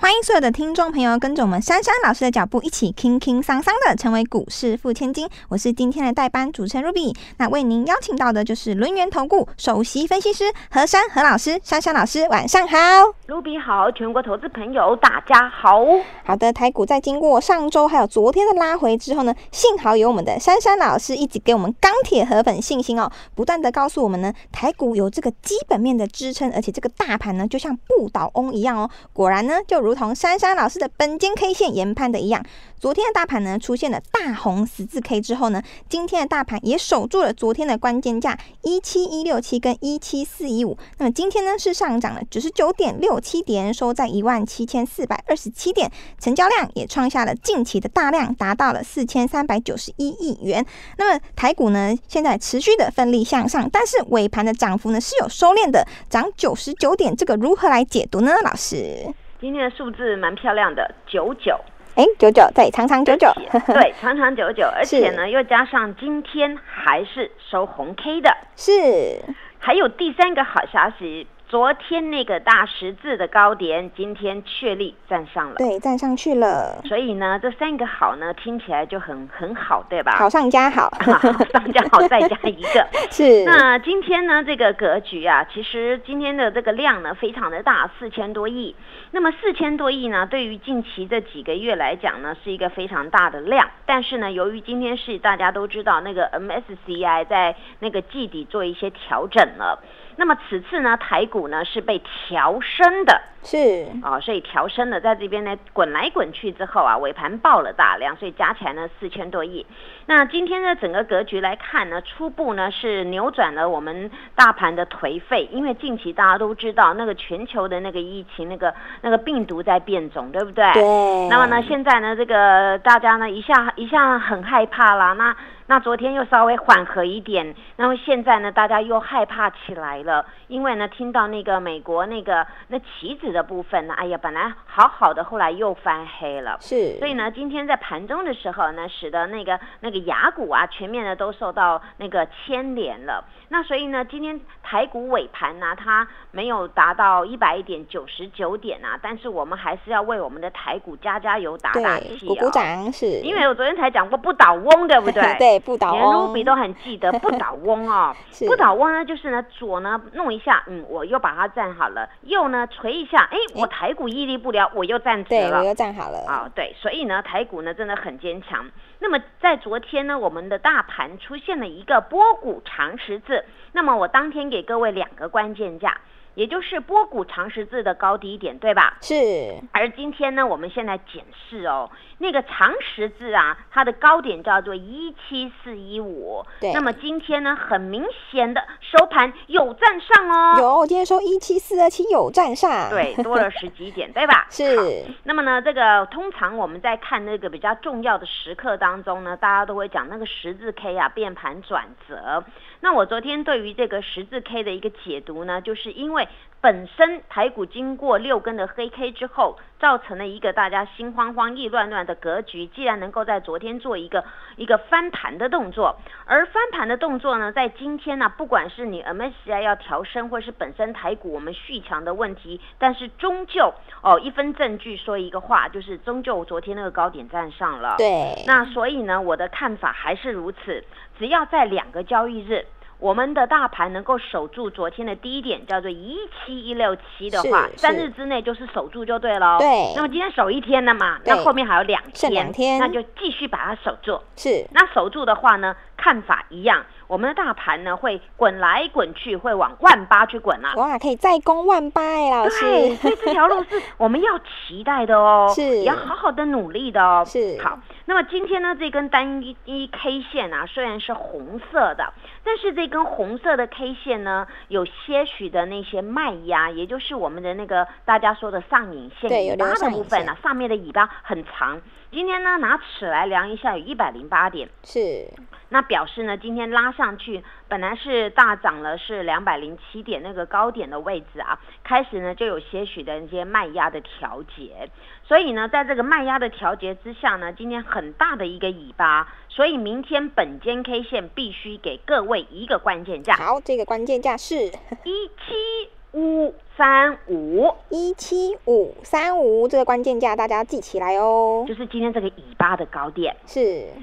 欢迎所有的听众朋友跟着我们珊珊老师的脚步，一起轻轻桑桑的成为股市富千金。我是今天的代班主持人 Ruby，那为您邀请到的就是轮源投顾首席分析师何珊何老师，珊珊老师晚上好。Ruby 好，全国投资朋友大家好。好的，台股在经过上周还有昨天的拉回之后呢，幸好有我们的珊珊老师一直给我们钢铁河粉信心哦，不断的告诉我们呢，台股有这个基本面的支撑，而且这个大盘呢就像不倒翁一样哦。果然呢，就如如同珊珊老师的本间 K 线研判的一样，昨天的大盘呢出现了大红十字 K 之后呢，今天的大盘也守住了昨天的关键价一七一六七跟一七四一五。那么今天呢是上涨了九十九点六七点，收在一万七千四百二十七点，成交量也创下了近期的大量，达到了四千三百九十一亿元。那么台股呢现在持续的奋力向上，但是尾盘的涨幅呢是有收敛的，涨九十九点，这个如何来解读呢？老师？今天的数字蛮漂亮的，九九。哎，九九对，长长久久，对，长长久久，而且呢，又加上今天还是收红 K 的，是。还有第三个好消息，昨天那个大十字的高点，今天确立站上了，对，站上去了。所以呢，这三个好呢，听起来就很很好，对吧？好上加 好，好上加好，再加一个。是。那今天呢，这个格局啊，其实今天的这个量呢，非常的大，四千多亿。那么四千多亿呢，对于近期这几个月来讲呢，是一个非常大的量。但是呢，由于今天是大家都知道那个 MSCI 在那个季底做一些调整了，那么此次呢，台股呢是被调升的，是哦，所以调升了，在这边呢滚来滚去之后啊，尾盘爆了大量，所以加起来呢四千多亿。那今天的整个格局来看呢，初步呢是扭转了我们大盘的颓废，因为近期大家都知道那个全球的那个疫情，那个那个病毒在变种，对不对？对。那么呢，现在呢，这个大家呢一下一下很害怕啦，那那昨天又稍微缓和一点，那么现在呢，大家又害怕起来了，因为呢，听到那个美国那个那棋子的部分呢，哎呀，本来好好的，后来又翻黑了，是。所以呢，今天在盘中的时候呢，使得那个那个雅股啊，全面的都受到那个牵连了。那所以呢，今天台股尾盘呢、它没有达到一百一点九十九点啊，但是我们还是要为我们的台股加加油、打打气、哦，鼓鼓掌是。因为我昨天才讲过不倒翁，对不对？对，不倒连翁。Ruby 都很记得不倒翁哦。是不倒翁呢，就是呢左呢弄一下，嗯，我又把它站好了；又呢捶一下，哎，我台股屹立不了，我又站直对，了我。又站好了。啊、对，所以呢，台股呢真的很坚强。那么在昨天呢，我们的大盘出现了一个波谷长十字。那么我当天给各位两个关键价，也就是波谷长十字的高低点，对吧？是。而今天呢，我们现在检视哦，那个长十字啊，它的高点叫做一七四一五。对那么今天呢，很明显的收盘有站上哦。有，我今天说一七四二七有站上。对，多了十几点，对吧？是。那么呢，这个通常我们在看那个比较重要的时刻当中呢，大家都会讲那个十字 K 啊变盘转折。那我昨天对于这个十字 K 的一个解读呢，就是因为本身台股经过六根的黑 K 之后，造成了一个大家心慌慌、意乱乱的格局。既然能够在昨天做一个一个翻盘的动作，而翻盘的动作呢，在今天呢、不管是你 MSCI 要调升，或是本身台股我们续强的问题，但是终究哦，一分证据说一个话，就是终究昨天那个高点站上了。对。那所以呢，我的看法还是如此，只要在两个交易日。我们的大盘能够守住昨天的低点，叫做一七一六七的话，三日之内就是守住就对了。对那么今天守一天了嘛，那后面还有两天，两天那就继续把它守住。是。那守住的话呢，看法一样，我们的大盘呢会滚来滚去，会往万八去滚啊。哇，可以再攻万八哎，老对，师。所以这条路是我们要期待的哦，是也要好好的努力的哦。是好，那么今天呢，这根单一一 K 线啊，虽然是红色的，但是这根红色的 K 线呢，有些许的那些卖压，也就是我们的那个大家说的上影线尾巴的部分啊，上面的尾巴很长。今天呢，拿尺来量一下，有一百零八点。是那表示呢，今天拉上去本来是大涨了，是两百零七点那个高点的位置啊，开始呢就有些许的一些卖压的调节，所以呢，在这个卖压的调节之下呢，今天很大的一个尾巴，所以明天本间 K 线必须给各位一个关键价，好，这个关键价是一七五。三五一七五三五，这个关键价大家记起来哦。就是今天这个尾巴的高点，是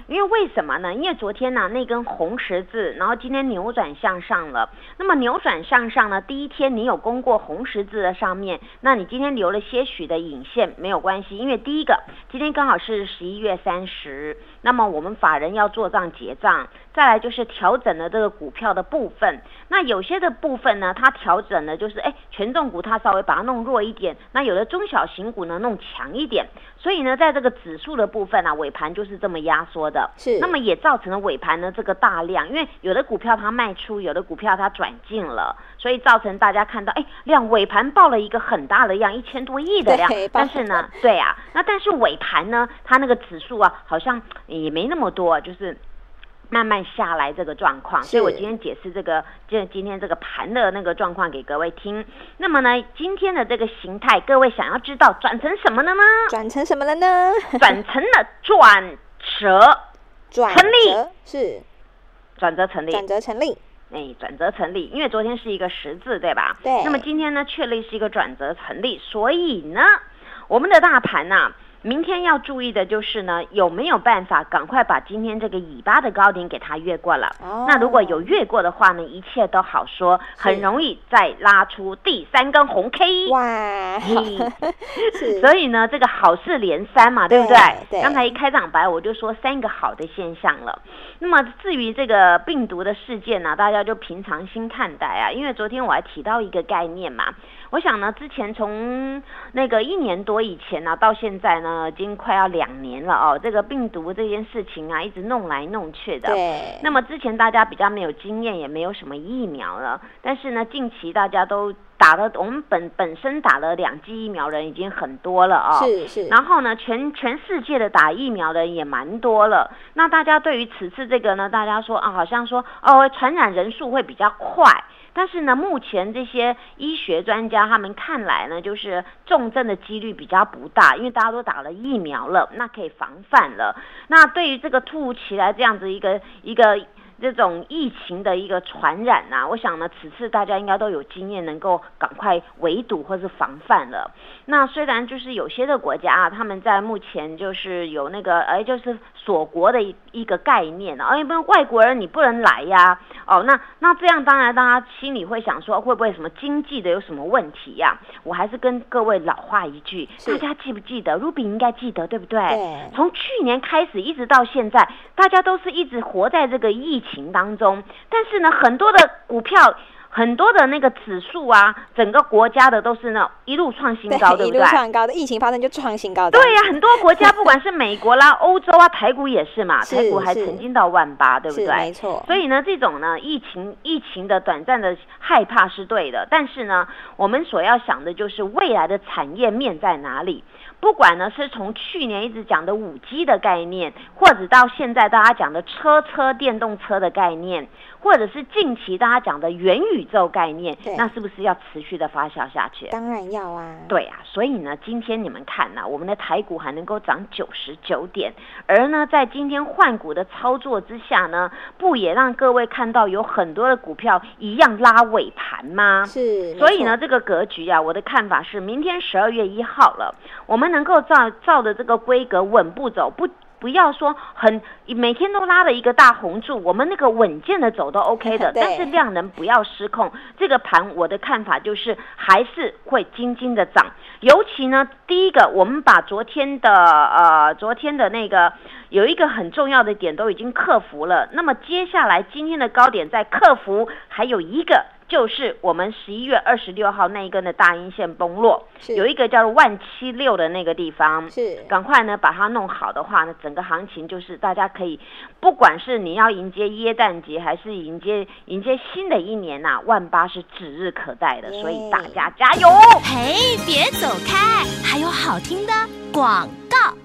因为为什么呢？因为昨天呢那根红十字，然后今天扭转向上了。那么扭转向上呢，第一天你有攻过红十字的上面，那你今天留了些许的影线没有关系，因为第一个今天刚好是十一月三十，那么我们法人要做账结账，再来就是调整了这个股票的部分。那有些的部分呢，它调整的就是哎权重。股它稍微把它弄弱一点，那有的中小型股呢弄强一点，所以呢，在这个指数的部分啊，尾盘就是这么压缩的，是，那么也造成了尾盘呢这个大量，因为有的股票它卖出，有的股票它转进了，所以造成大家看到，哎，量尾盘爆了一个很大的量，一千多亿的量，但是呢，对啊，那但是尾盘呢，它那个指数啊，好像也没那么多，就是。慢慢下来这个状况，所以我今天解释这个，就今天这个盘的那个状况给各位听。那么呢，今天的这个形态，各位想要知道转成什么了呢？转成什么了呢？转成了转折，转成立是转折成立，转折成立。哎，转折成立，因为昨天是一个十字，对吧？对。那么今天呢，确立是一个转折成立，所以呢，我们的大盘呢。明天要注意的就是呢，有没有办法赶快把今天这个尾巴的高点给它越过了？那如果有越过的话呢，一切都好说，很容易再拉出第三根红 K。哇，所以呢，这个好事连三嘛，对不对？对。刚才一开场白我就说三个好的现象了。那么至于这个病毒的事件呢，大家就平常心看待啊，因为昨天我还提到一个概念嘛。我想呢，之前从那个一年多以前呢，到现在呢，已经快要两年了哦。这个病毒这件事情啊，一直弄来弄去的。对。那么之前大家比较没有经验，也没有什么疫苗了。但是呢，近期大家都打了，我们本本身打了两剂疫苗人已经很多了哦。是是。然后呢，全全世界的打疫苗的人也蛮多了。那大家对于此次这个呢，大家说啊，好像说哦，传染人数会比较快。但是呢，目前这些医学专家他们看来呢，就是重症的几率比较不大，因为大家都打了疫苗了，那可以防范了。那对于这个突如其来这样子一个一个。这种疫情的一个传染呐，我想呢，此次大家应该都有经验，能够赶快围堵或是防范了。那虽然就是有些的国家啊，他们在目前就是有那个哎，就是锁国的一一个概念啊，哎，不外国人你不能来呀。哦，那那这样当然大家心里会想说，会不会什么经济的有什么问题呀？我还是跟各位老话一句，大家记不记得？Ruby 应该记得对不对？对。从去年开始一直到现在，大家都是一直活在这个疫。情当中，但是呢，很多的股票，很多的那个指数啊，整个国家的都是那一路创新高，对不对？一路创高的疫情发生就创新高的。对呀，很多国家不管是美国啦、欧洲啊、台股也是嘛，台股还曾经到万八，对不对？没错。所以呢，这种呢，疫情疫情的短暂的害怕是对的，但是呢，我们所要想的就是未来的产业面在哪里。不管呢是从去年一直讲的五 G 的概念，或者到现在大家讲的车车电动车的概念，或者是近期大家讲的元宇宙概念，那是不是要持续的发酵下去？当然要啊。对啊，所以呢，今天你们看呢，我们的台股还能够涨九十九点，而呢，在今天换股的操作之下呢，不也让各位看到有很多的股票一样拉尾盘吗？是。所以呢，这个格局啊，我的看法是，明天十二月一号了，我们。能够照照着这个规格稳步走，不不要说很每天都拉了一个大红柱，我们那个稳健的走都 OK 的，但是量能不要失控。这个盘我的看法就是还是会轻轻的涨，尤其呢，第一个我们把昨天的呃昨天的那个有一个很重要的点都已经克服了，那么接下来今天的高点在克服，还有一个。就是我们十一月二十六号那一根的大阴线崩落，有一个叫做万七六的那个地方，是赶快呢把它弄好的话呢，整个行情就是大家可以，不管是你要迎接耶诞节，还是迎接迎接新的一年呐，万八是指日可待的，所以大家加油！嘿，别走开，还有好听的广告。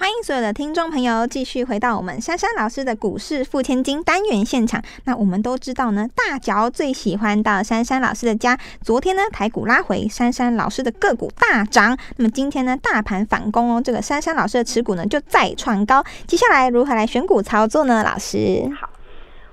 欢迎所有的听众朋友继续回到我们珊珊老师的股市付千金单元现场。那我们都知道呢，大脚最喜欢到珊珊老师的家。昨天呢，台股拉回，珊珊老师的个股大涨。那么今天呢，大盘反攻哦，这个珊珊老师的持股呢就再创高。接下来如何来选股操作呢？老师，好，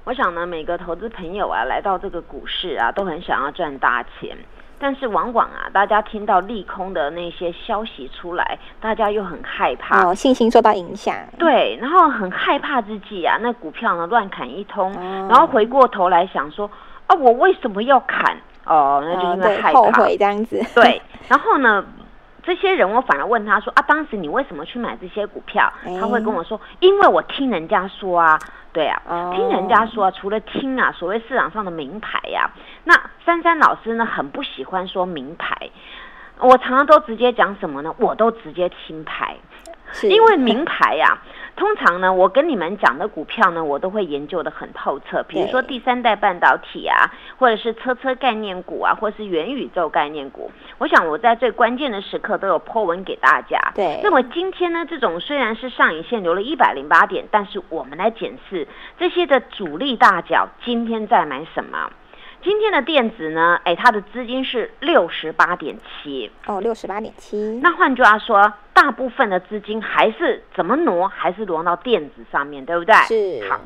我想呢，每个投资朋友啊，来到这个股市啊，都很想要赚大钱。但是往往啊，大家听到利空的那些消息出来，大家又很害怕，哦，信心受到影响。对，然后很害怕之际啊，那股票呢乱砍一通，然后回过头来想说，啊，我为什么要砍？哦，那就因为害怕，后悔这样子。对，然后呢，这些人我反而问他说，啊，当时你为什么去买这些股票？他会跟我说，因为我听人家说啊。对啊，听人家说，除了听啊，所谓市场上的名牌呀，那珊珊老师呢很不喜欢说名牌，我常常都直接讲什么呢？我都直接清牌，因为名牌呀。通常呢，我跟你们讲的股票呢，我都会研究的很透彻。比如说第三代半导体啊，或者是车车概念股啊，或是元宇宙概念股。我想我在最关键的时刻都有破文给大家。对。那么今天呢，这种虽然是上影线留了一百零八点，但是我们来检视这些的主力大脚今天在买什么。今天的电子呢，哎，它的资金是六十八点七哦，六十八点七。那换句话说，大部分的资金还是怎么挪，还是挪到电子上面对不对？是。好，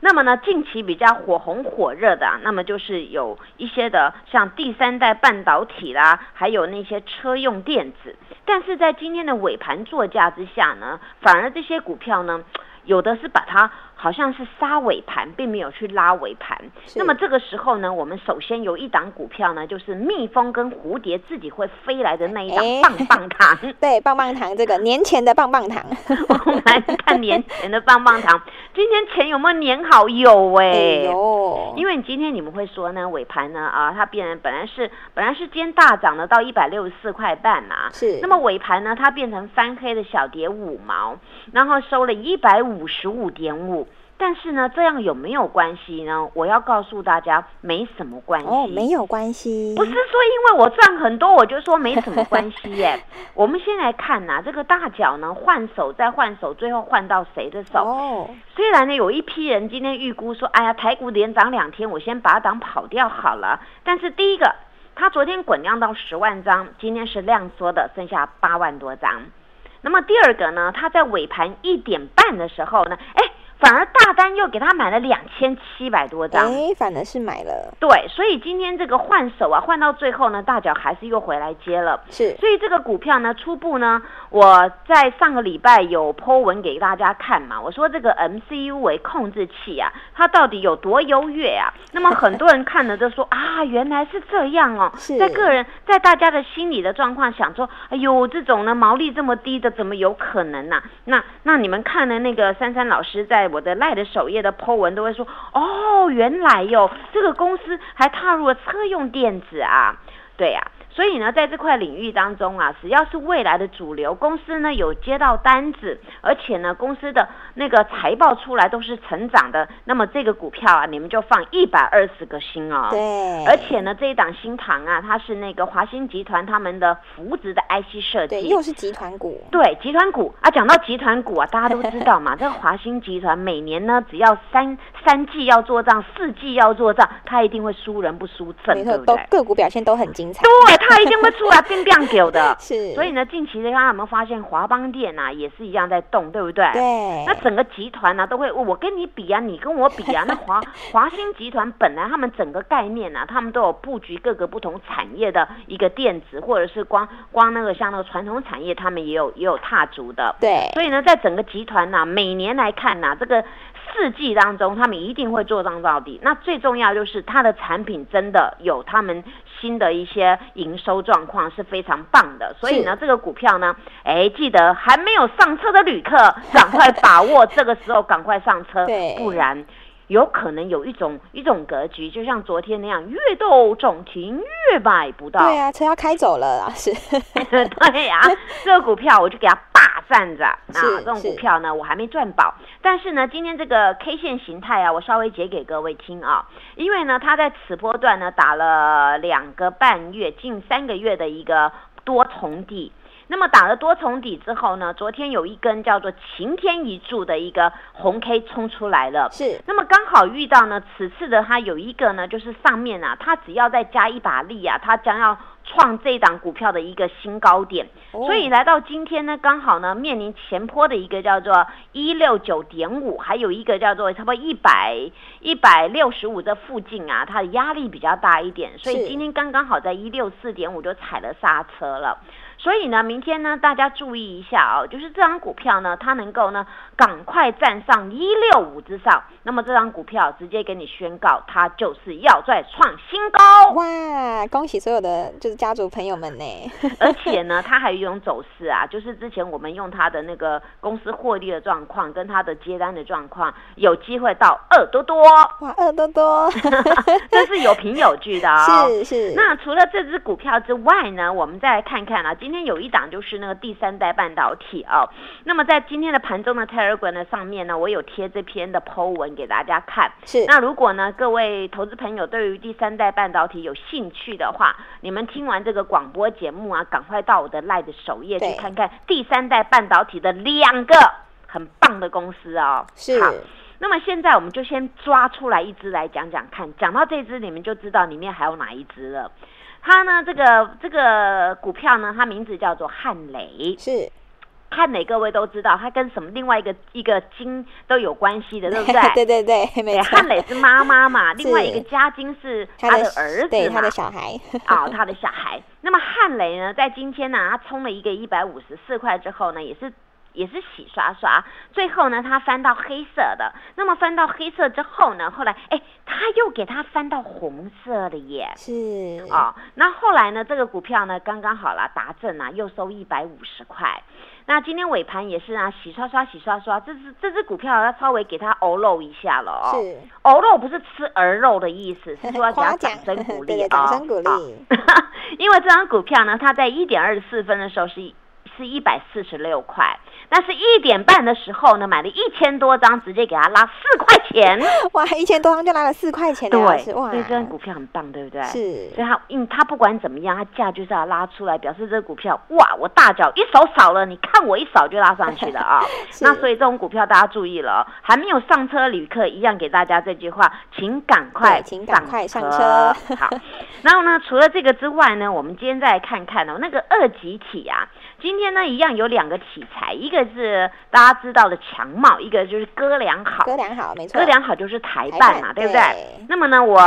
那么呢，近期比较火红火热的，那么就是有一些的像第三代半导体啦，还有那些车用电子。但是在今天的尾盘作价之下呢，反而这些股票呢，有的是把它。好像是杀尾盘，并没有去拉尾盘。那么这个时候呢，我们首先有一档股票呢，就是蜜蜂跟蝴蝶自己会飞来的那一档棒棒糖。对，棒棒糖这个年前的棒棒糖。我们来看年前的棒棒糖，今天钱有没有粘好？有哎，有。因为你今天你们会说呢，尾盘呢啊，它变本来是本来是今天大涨的到一百六十四块半嘛。是。那么尾盘呢，它变成翻黑的小跌五毛，然后收了一百五十五点五。但是呢，这样有没有关系呢？我要告诉大家，没什么关系。哦，没有关系。不是说因为我赚很多，我就说没什么关系耶。我们先来看呐，这个大脚呢换手再换手，最后换到谁的手？哦。虽然呢有一批人今天预估说，哎呀，台股连涨两天，我先把档跑掉好了。但是第一个，他昨天滚量到十万张，今天是量缩的，剩下八万多张。那么第二个呢，他在尾盘一点半的时候呢，哎。反而大单又给他买了两千七百多张，哎，反而是买了。对，所以今天这个换手啊，换到最后呢，大脚还是又回来接了。是，所以这个股票呢，初步呢，我在上个礼拜有 po 文给大家看嘛，我说这个 MCU 为控制器啊，它到底有多优越啊？那么很多人看了都说 啊，原来是这样哦。在个人在大家的心理的状况想说，哎呦，这种呢毛利这么低的，怎么有可能呢？那那你们看了那个珊珊老师在。我的赖的首页的 po 文都会说，哦，原来哟，这个公司还踏入了车用电子啊，对呀。所以呢，在这块领域当中啊，只要是未来的主流公司呢，有接到单子，而且呢，公司的那个财报出来都是成长的，那么这个股票啊，你们就放一百二十个心哦。对。而且呢，这一档新塘啊，它是那个华兴集团他们的扶植的 IC 设计。对，又是集团股。对，集团股啊，讲到集团股啊，大家都知道嘛，这个华兴集团每年呢，只要三三季要做账，四季要做账，它一定会输人不输阵，对不对？个股表现都很精彩。对。它一定会出来变变狗的。是，所以呢，近期大家有没有发现华邦电呐也是一样在动，对不对？对，那整个集团呢都会，我跟你比啊，你跟我比啊。那华 华兴集团本来他们整个概念呢，他们都有布局各个不同产业的一个电子，或者是光光那个像那个传统产业，他们也有也有踏足的。对，所以呢，在整个集团呢，每年来看呢，这个。四季当中，他们一定会做账到底。那最重要就是它的产品真的有他们新的一些营收状况是非常棒的。所以呢，这个股票呢，哎，记得还没有上车的旅客，赶快把握这个时候，赶快上车，不然。有可能有一种一种格局，就像昨天那样，越斗涨停越买不到。对啊，车要开走了，啊，是。对呀，这个股票我就给它霸占着。那这种股票呢，我还没赚饱。但是呢，今天这个 K 线形态啊，我稍微解给各位听啊。因为呢，它在此波段呢打了两个半月，近三个月的一个多重底。那么打了多重底之后呢？昨天有一根叫做晴天一柱的一个红 K 冲出来了。是。那么刚好遇到呢，此次的它有一个呢，就是上面啊，它只要再加一把力啊，它将要创这档股票的一个新高点。所以来到今天呢，刚好呢面临前坡的一个叫做一六九点五，还有一个叫做差不多一百一百六十五这附近啊，它的压力比较大一点。所以今天刚刚好在一六四点五就踩了刹车了。所以呢，明天呢，大家注意一下哦，就是这张股票呢，它能够呢，赶快站上一六五之上，那么这张股票直接给你宣告，它就是要再创新高。哇，恭喜所有的就是家族朋友们呢！而且呢，它还有一种走势啊，就是之前我们用它的那个公司获利的状况跟它的接单的状况，有机会到二多多。哇，二多多，这是有凭有据的哦。是是。那除了这只股票之外呢，我们再来看看啊。今天有一档就是那个第三代半导体哦，那么在今天的盘中的 Telegram 的上面呢，我有贴这篇的 Po 文给大家看。是，那如果呢各位投资朋友对于第三代半导体有兴趣的话，你们听完这个广播节目啊，赶快到我的 Live 首页去看看第三代半导体的两个很棒的公司哦。是，好，那么现在我们就先抓出来一只来讲讲看，讲到这只你们就知道里面还有哪一只了。它呢，这个这个股票呢，它名字叫做汉雷，是汉雷，各位都知道，它跟什么另外一个一个金都有关系的，对不对？对对对，没错。汉雷是妈妈嘛，另外一个嘉金是他的儿子，对他的小孩，啊，他的小孩。那么汉雷呢，在今天呢，它冲了一个一百五十四块之后呢，也是。也是洗刷刷，最后呢，它翻到黑色的。那么翻到黑色之后呢，后来哎，它又给它翻到红色的耶。是哦，那后来呢，这个股票呢，刚刚好了，达正啊，又收一百五十块。那今天尾盘也是啊，洗刷刷，洗刷刷，这只这只股票要稍微给它欧肉一下了哦。是欧肉不是吃鹅肉的意思，是说要给它掌声鼓励 啊。掌声鼓励。因为这张股票呢，它在一点二十四分的时候是是一百四十六块。但是一点半的时候呢，买了一千多张，直接给他拉四块钱。哇，一千多张就拉了四块钱，对，哇，所以这张股票很棒，对不对？是，所以他，因他不管怎么样，他价就是要拉出来，表示这个股票，哇，我大脚一手扫了，你看我一扫就拉上去了啊。那所以这种股票大家注意了，还没有上车旅客一样给大家这句话，请赶快，请赶快上车。好，然后呢，除了这个之外呢，我们今天再来看看哦，那个二级体啊。今天呢，一样有两个题材，一个是大家知道的强茂，一个就是哥良好。哥良好，没错。哥俩好就是台办嘛，对不对？那么呢，我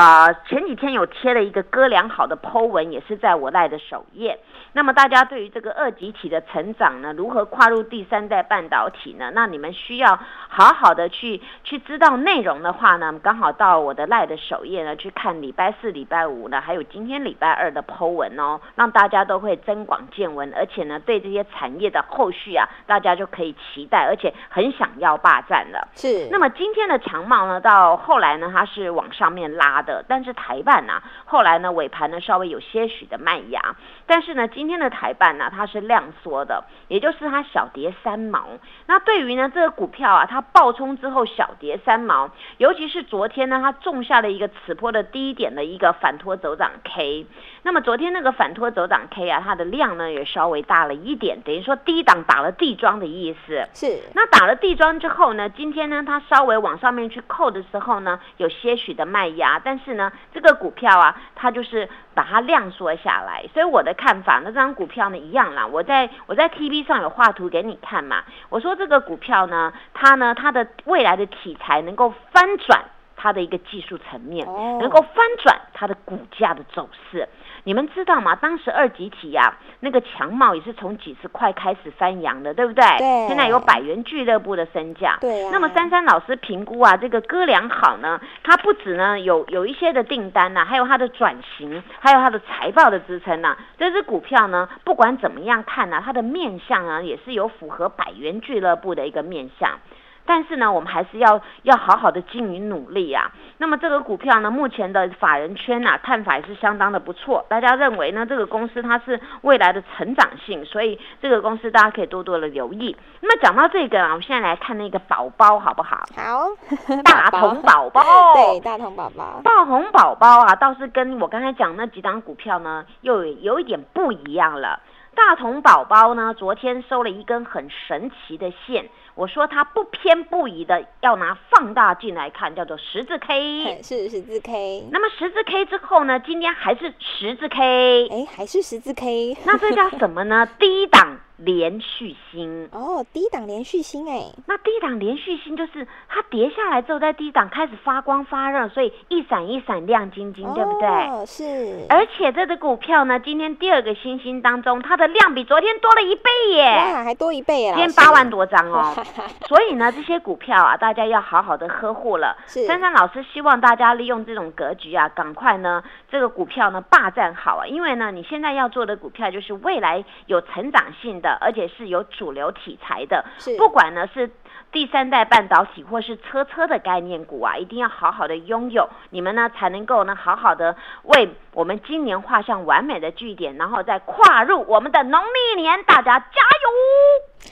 前几天有贴了一个哥良好的 Po 文，也是在我赖的首页。那么大家对于这个二级体的成长呢，如何跨入第三代半导体呢？那你们需要好好的去去知道内容的话呢，刚好到我的赖的首页呢去看礼拜四、礼拜五呢，还有今天礼拜二的 Po 文哦，让大家都会增广见闻，而且呢对。这些产业的后续啊，大家就可以期待，而且很想要霸占了。是。那么今天的强茂呢，到后来呢，它是往上面拉的，但是台办呢，后来呢尾盘呢稍微有些许的慢压，但是呢今天的台办呢，它是量缩的，也就是它小跌三毛。那对于呢这个股票啊，它爆冲之后小跌三毛，尤其是昨天呢，它种下了一个此波的低点的一个反托走涨 K。那么昨天那个反托走涨 K 啊，它的量呢也稍微大了一。一点等于说低档打了地桩的意思。是，那打了地桩之后呢，今天呢，它稍微往上面去扣的时候呢，有些许的卖压，但是呢，这个股票啊，它就是把它量缩下来。所以我的看法，那这张股票呢，一样啦。我在我在 TV 上有画图给你看嘛，我说这个股票呢，它呢，它的未来的题材能够翻转。它的一个技术层面，能够翻转它的股价的走势。你们知道吗？当时二级体呀，那个强茂也是从几十块开始翻扬的，对不对？对。现在有百元俱乐部的身价。对。那么珊珊老师评估啊，这个哥良好呢，它不止呢有有一些的订单呐，还有它的转型，还有它的财报的支撑呐。这只股票呢，不管怎么样看呢，它的面相啊，也是有符合百元俱乐部的一个面相。但是呢，我们还是要要好好的经营努力啊。那么这个股票呢，目前的法人圈呐看法也是相当的不错。大家认为呢，这个公司它是未来的成长性，所以这个公司大家可以多多的留意。那么讲到这个啊，我们现在来看那个宝宝好不好？好，大同宝宝。对，大同宝宝。大同宝宝啊，倒是跟我刚才讲那几档股票呢，又有一点不一样了。大同宝宝呢，昨天收了一根很神奇的线。我说它不偏不倚的，要拿放大镜来看，叫做十字 K，是十字 K。那么十字 K 之后呢，今天还是十字 K，哎，还是十字 K。那这叫什么呢？低档。连续星哦，低档连续星哎，那低档连续星就是它跌下来之后，在低档开始发光发热，所以一闪一闪亮晶晶，对不对？哦，是。而且这只股票呢，今天第二个星星当中，它的量比昨天多了一倍耶！哇，还多一倍耶！今天八万多张哦。所以呢，这些股票啊，大家要好好的呵护了。是。珊珊老师希望大家利用这种格局啊，赶快呢，这个股票呢霸占好啊，因为呢，你现在要做的股票就是未来有成长性的，而且是有。主流题材的，不管呢是第三代半导体或是车车的概念股啊，一定要好好的拥有，你们呢才能够呢好好的为我们今年画上完美的句点，然后再跨入我们的农历年，大家加油！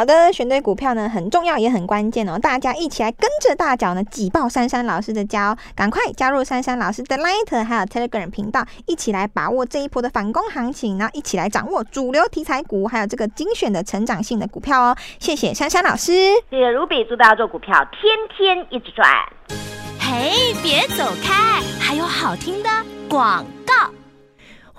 好的，选对股票呢很重要也很关键哦，大家一起来跟着大脚呢挤爆珊珊老师的家哦，赶快加入珊珊老师的 Light 还有 Telegram 频道，一起来把握这一波的反攻行情，然后一起来掌握主流题材股，还有这个精选的成长性的股票哦。谢谢珊珊老师，谢谢 Ruby，祝大家做股票天天一直赚。嘿，别走开，还有好听的广告。